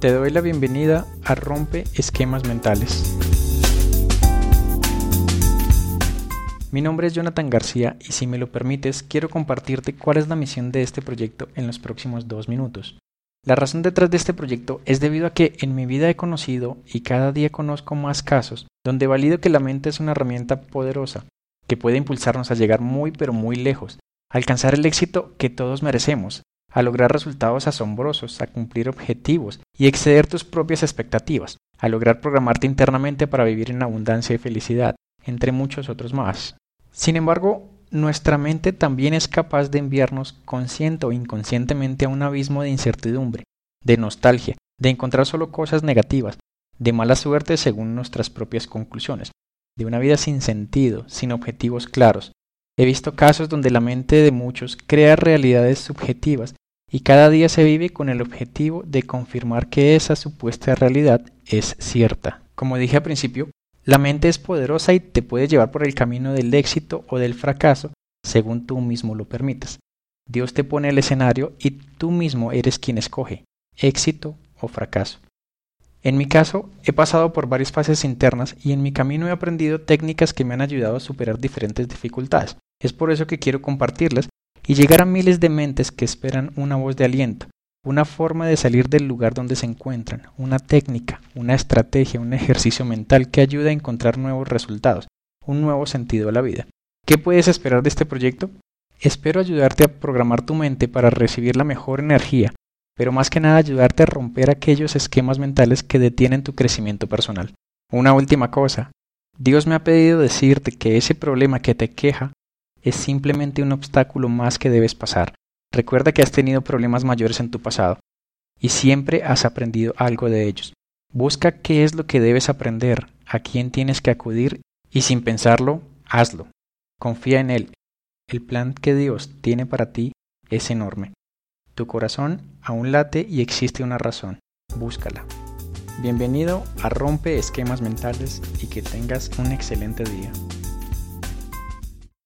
Te doy la bienvenida a Rompe Esquemas Mentales. Mi nombre es Jonathan García y si me lo permites quiero compartirte cuál es la misión de este proyecto en los próximos dos minutos. La razón detrás de este proyecto es debido a que en mi vida he conocido y cada día conozco más casos donde valido que la mente es una herramienta poderosa que puede impulsarnos a llegar muy pero muy lejos, alcanzar el éxito que todos merecemos, a lograr resultados asombrosos, a cumplir objetivos y exceder tus propias expectativas, a lograr programarte internamente para vivir en abundancia y felicidad, entre muchos otros más. Sin embargo, nuestra mente también es capaz de enviarnos consciente o inconscientemente a un abismo de incertidumbre, de nostalgia, de encontrar solo cosas negativas, de mala suerte según nuestras propias conclusiones, de una vida sin sentido, sin objetivos claros. He visto casos donde la mente de muchos crea realidades subjetivas y cada día se vive con el objetivo de confirmar que esa supuesta realidad es cierta. Como dije al principio, la mente es poderosa y te puede llevar por el camino del éxito o del fracaso según tú mismo lo permitas. Dios te pone el escenario y tú mismo eres quien escoge éxito o fracaso. En mi caso, he pasado por varias fases internas y en mi camino he aprendido técnicas que me han ayudado a superar diferentes dificultades. Es por eso que quiero compartirlas y llegar a miles de mentes que esperan una voz de aliento, una forma de salir del lugar donde se encuentran, una técnica, una estrategia, un ejercicio mental que ayuda a encontrar nuevos resultados, un nuevo sentido a la vida. ¿Qué puedes esperar de este proyecto? Espero ayudarte a programar tu mente para recibir la mejor energía, pero más que nada ayudarte a romper aquellos esquemas mentales que detienen tu crecimiento personal. Una última cosa. Dios me ha pedido decirte que ese problema que te queja es simplemente un obstáculo más que debes pasar. Recuerda que has tenido problemas mayores en tu pasado y siempre has aprendido algo de ellos. Busca qué es lo que debes aprender, a quién tienes que acudir y sin pensarlo, hazlo. Confía en Él. El plan que Dios tiene para ti es enorme. Tu corazón aún late y existe una razón. Búscala. Bienvenido a Rompe Esquemas Mentales y que tengas un excelente día.